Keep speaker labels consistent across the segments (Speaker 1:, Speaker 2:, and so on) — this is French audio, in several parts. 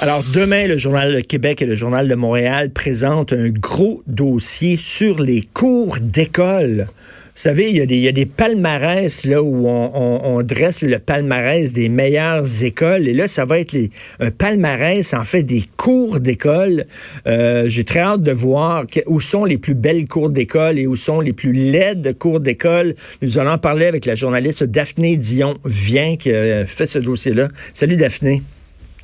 Speaker 1: Alors demain, le Journal de Québec et le Journal de Montréal présentent un gros dossier sur les cours d'école. Vous savez, il y a des, il y a des palmarès là où on, dresse le palmarès des meilleures écoles. Et là, ça va être les, un palmarès, en fait, des cours d'école. Euh, J'ai très hâte de voir où sont les plus belles cours d'école et où sont les plus laides cours d'école. Nous allons en parler avec la journaliste Daphné Dion-Vient qui a fait ce dossier-là. Salut Daphné.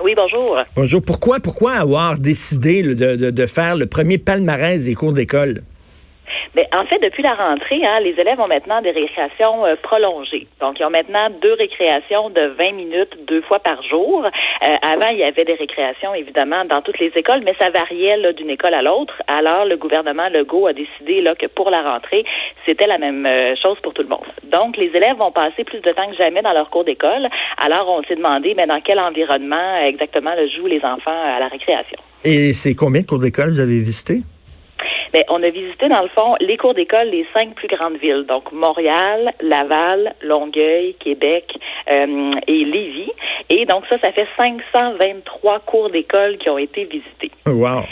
Speaker 2: Oui, bonjour.
Speaker 1: Bonjour. Pourquoi, pourquoi avoir décidé de, de, de faire le premier palmarès des cours d'école?
Speaker 2: Mais en fait, depuis la rentrée, hein, les élèves ont maintenant des récréations euh, prolongées. Donc, ils ont maintenant deux récréations de 20 minutes deux fois par jour. Euh, avant, il y avait des récréations, évidemment, dans toutes les écoles, mais ça variait d'une école à l'autre. Alors, le gouvernement Legault a décidé là, que pour la rentrée, c'était la même euh, chose pour tout le monde. Donc, les élèves vont passer plus de temps que jamais dans leur cours d'école. Alors, on s'est demandé, mais dans quel environnement exactement jouent les enfants à la récréation?
Speaker 1: Et c'est combien de cours d'école vous avez visité?
Speaker 2: Bien, on a visité, dans le fond, les cours d'école des cinq plus grandes villes. Donc, Montréal, Laval, Longueuil, Québec euh, et Lévis. Et donc, ça, ça fait 523 cours d'école qui ont été visités.
Speaker 1: Wow.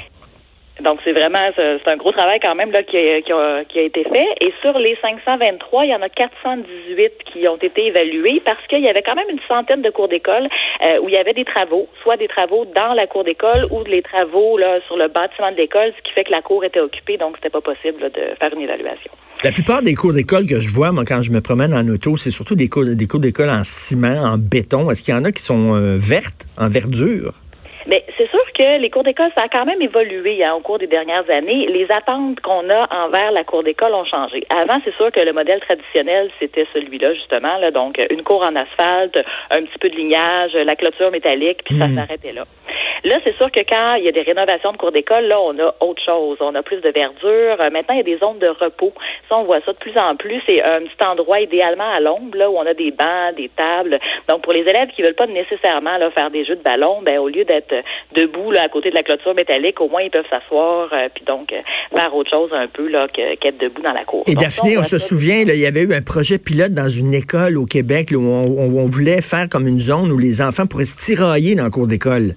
Speaker 2: Donc, c'est vraiment, c'est un gros travail quand même là, qui, a, été fait. Et sur les 523, il y en a 418 qui ont été évalués parce qu'il y avait quand même une centaine de cours d'école euh, où il y avait des travaux, soit des travaux dans la cour d'école ou des travaux là, sur le bâtiment de l'école, ce qui fait que la cour était occupée, donc c'était pas possible de faire une évaluation.
Speaker 1: La plupart des cours d'école que je vois, moi, quand je me promène en auto, c'est surtout des cours, des cours d'école en ciment, en béton. Est-ce qu'il y en a qui sont euh, vertes, en verdure?
Speaker 2: Mais c'est sûr que les cours d'école, ça a quand même évolué hein, au cours des dernières années. Les attentes qu'on a envers la cour d'école ont changé. Avant, c'est sûr que le modèle traditionnel, c'était celui-là, justement. Là, donc, une cour en asphalte, un petit peu de lignage, la clôture métallique, puis ça s'arrêtait là. Là, c'est sûr que quand il y a des rénovations de cours d'école, là, on a autre chose. On a plus de verdure. Maintenant, il y a des zones de repos. Ça, on voit ça de plus en plus. C'est un petit endroit idéalement à l'ombre, là, où on a des bancs, des tables. Donc, pour les élèves qui veulent pas nécessairement là, faire des jeux de ballon, ben, au lieu d'être debout là, à côté de la clôture métallique, au moins ils peuvent s'asseoir euh, puis donc euh, faire autre chose un peu là qu'être debout dans la cour.
Speaker 1: Et Daphné, on, se souvient, là, il y avait eu un projet pilote dans une école au Québec là, où on, on, voulait faire comme une zone où les enfants pourraient se tirailler dans le cours d'école.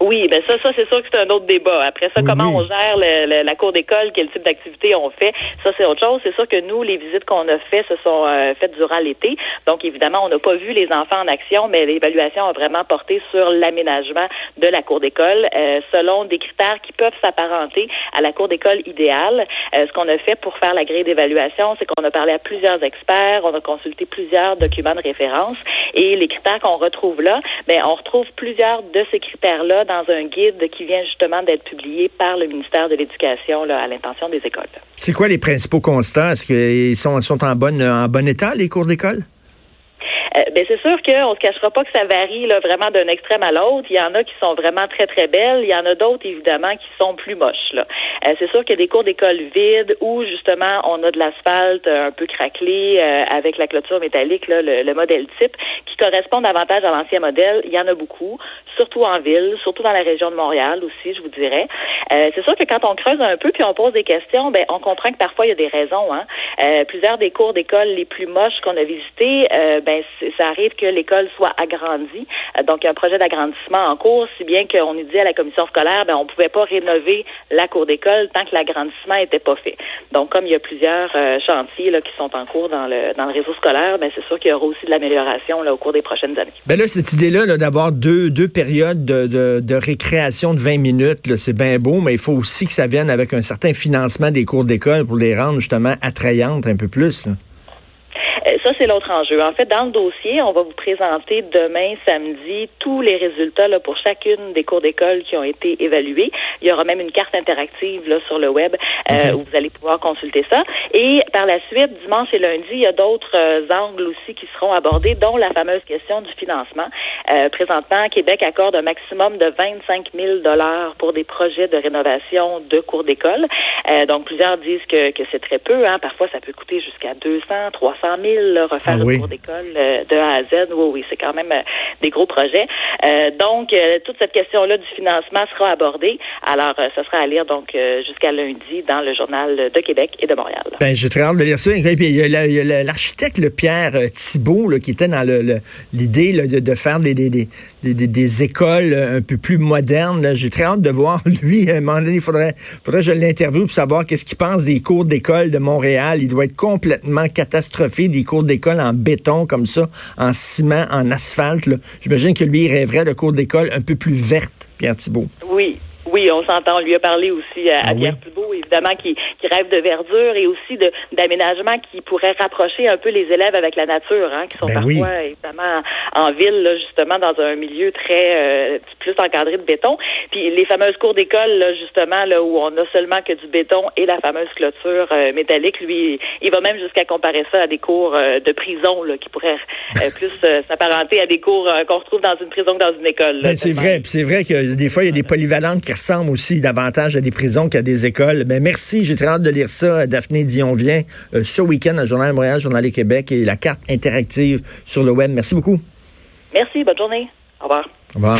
Speaker 2: Oui, ben ça, ça c'est sûr que c'est un autre débat. Après ça, comment on gère le, la cour d'école, quel type d'activité on fait, ça c'est autre chose. C'est sûr que nous, les visites qu'on a faites, se sont euh, faites durant l'été. Donc évidemment, on n'a pas vu les enfants en action, mais l'évaluation a vraiment porté sur l'aménagement de la cour d'école euh, selon des critères qui peuvent s'apparenter à la cour d'école idéale. Euh, ce qu'on a fait pour faire la grille d'évaluation, c'est qu'on a parlé à plusieurs experts, on a consulté plusieurs documents de référence et les critères qu'on retrouve là, ben on retrouve plusieurs de ces critères-là dans un guide qui vient justement d'être publié par le ministère de l'Éducation à l'intention des écoles.
Speaker 1: C'est quoi les principaux constats? Est-ce qu'ils sont, en, bonne, en bon état, les cours d'école?
Speaker 2: Euh, ben c'est sûr qu'on se cachera pas que ça varie là, vraiment d'un extrême à l'autre. Il y en a qui sont vraiment très très belles, il y en a d'autres évidemment qui sont plus moches. Là. Euh, c'est sûr qu'il y a des cours d'école vides où justement on a de l'asphalte un peu craquelé euh, avec la clôture métallique, là, le, le, modèle type, qui correspond davantage à l'ancien modèle. Il y en a beaucoup, surtout en ville, surtout dans la région de Montréal aussi, je vous dirais. Euh, c'est sûr que quand on creuse un peu puis on pose des questions, ben on comprend que parfois il y a des raisons. Hein. plusieurs des cours d'école les plus moches qu'on a visités, ben ça arrive que l'école soit agrandie. Euh, donc, il y a un projet d'agrandissement en cours, si bien qu'on nous dit à la commission scolaire, ben, on pouvait pas rénover la cour d'école tant que l'agrandissement n'était pas fait. Donc, comme il y a plusieurs euh, chantiers qui sont en cours dans le, dans le réseau scolaire, ben, c'est sûr qu'il y aura aussi de l'amélioration au cours des prochaines années.
Speaker 1: Ben là, cette idée-là -là, d'avoir deux, deux périodes de, de, de récréation de 20 minutes, c'est bien beau, mais il faut aussi que ça vienne avec un certain financement des cours d'école pour les rendre justement attrayantes un peu plus.
Speaker 2: Ça, c'est l'autre enjeu. En fait, dans le dossier, on va vous présenter demain, samedi, tous les résultats là, pour chacune des cours d'école qui ont été évalués. Il y aura même une carte interactive là, sur le web où vous allez pouvoir consulter ça. Et par la suite, dimanche et lundi, il y a d'autres angles aussi qui seront abordés, dont la fameuse question du financement. présentement, Québec accorde un maximum de 25 000 dollars pour des projets de rénovation de cours d'école. Euh, donc, plusieurs disent que, que c'est très peu. Hein. Parfois, ça peut coûter jusqu'à 200, 300 000 refaire ah, cours d'école euh, de A à Z. Oui, oui, c'est quand même euh, des gros projets. donc, toute cette question-là du financement sera abordée. Alors, ça sera à lire donc jusqu'à lundi dans le journal de Québec et de Montréal.
Speaker 1: Ben, j'ai très hâte de lire ça. Et puis, il y a l'architecte, le Pierre Thibault, là, qui était dans l'idée le, de, de, faire des, des, des, des, écoles un peu plus modernes. J'ai très hâte de voir, lui, à un moment donné, il faudrait, faudrait que je l'interviewe pour savoir qu'est-ce qu'il pense des cours d'école de Montréal. Il doit être complètement catastrophé, des cours d'école en béton comme ça, en ciment, en asphalte. J'imagine que lui, il rêverait de cours d'école un peu plus verte, Pierre Thibault.
Speaker 2: Oui, oui, on s'entend. On lui a parlé aussi à, ah Pierre Thibault, évidemment, qui, qui rêve de verdure et aussi de d'aménagement qui pourrait rapprocher un peu les élèves avec la nature, hein, qui sont ben parfois évidemment en ville, là, justement, dans un milieu très euh, plus encadré de béton. Puis les fameuses cours d'école, là, justement, là, où on a seulement que du béton et la fameuse clôture euh, métallique, lui, il va même jusqu'à comparer ça à des cours euh, de prison, là, qui pourraient plus s'apparenter à des cours qu'on retrouve dans une prison que dans une école.
Speaker 1: Ben, c'est vrai, c'est vrai que des fois il y a des polyvalentes qui ressemblent aussi davantage à des prisons qu'à des écoles. Mais ben, merci, j'ai très hâte de lire ça. Daphné Dion vient ce week-end à Journal de Montréal, Journal du Québec et la carte interactive sur le web. Merci beaucoup.
Speaker 2: Merci, bonne journée. Au revoir. Au revoir.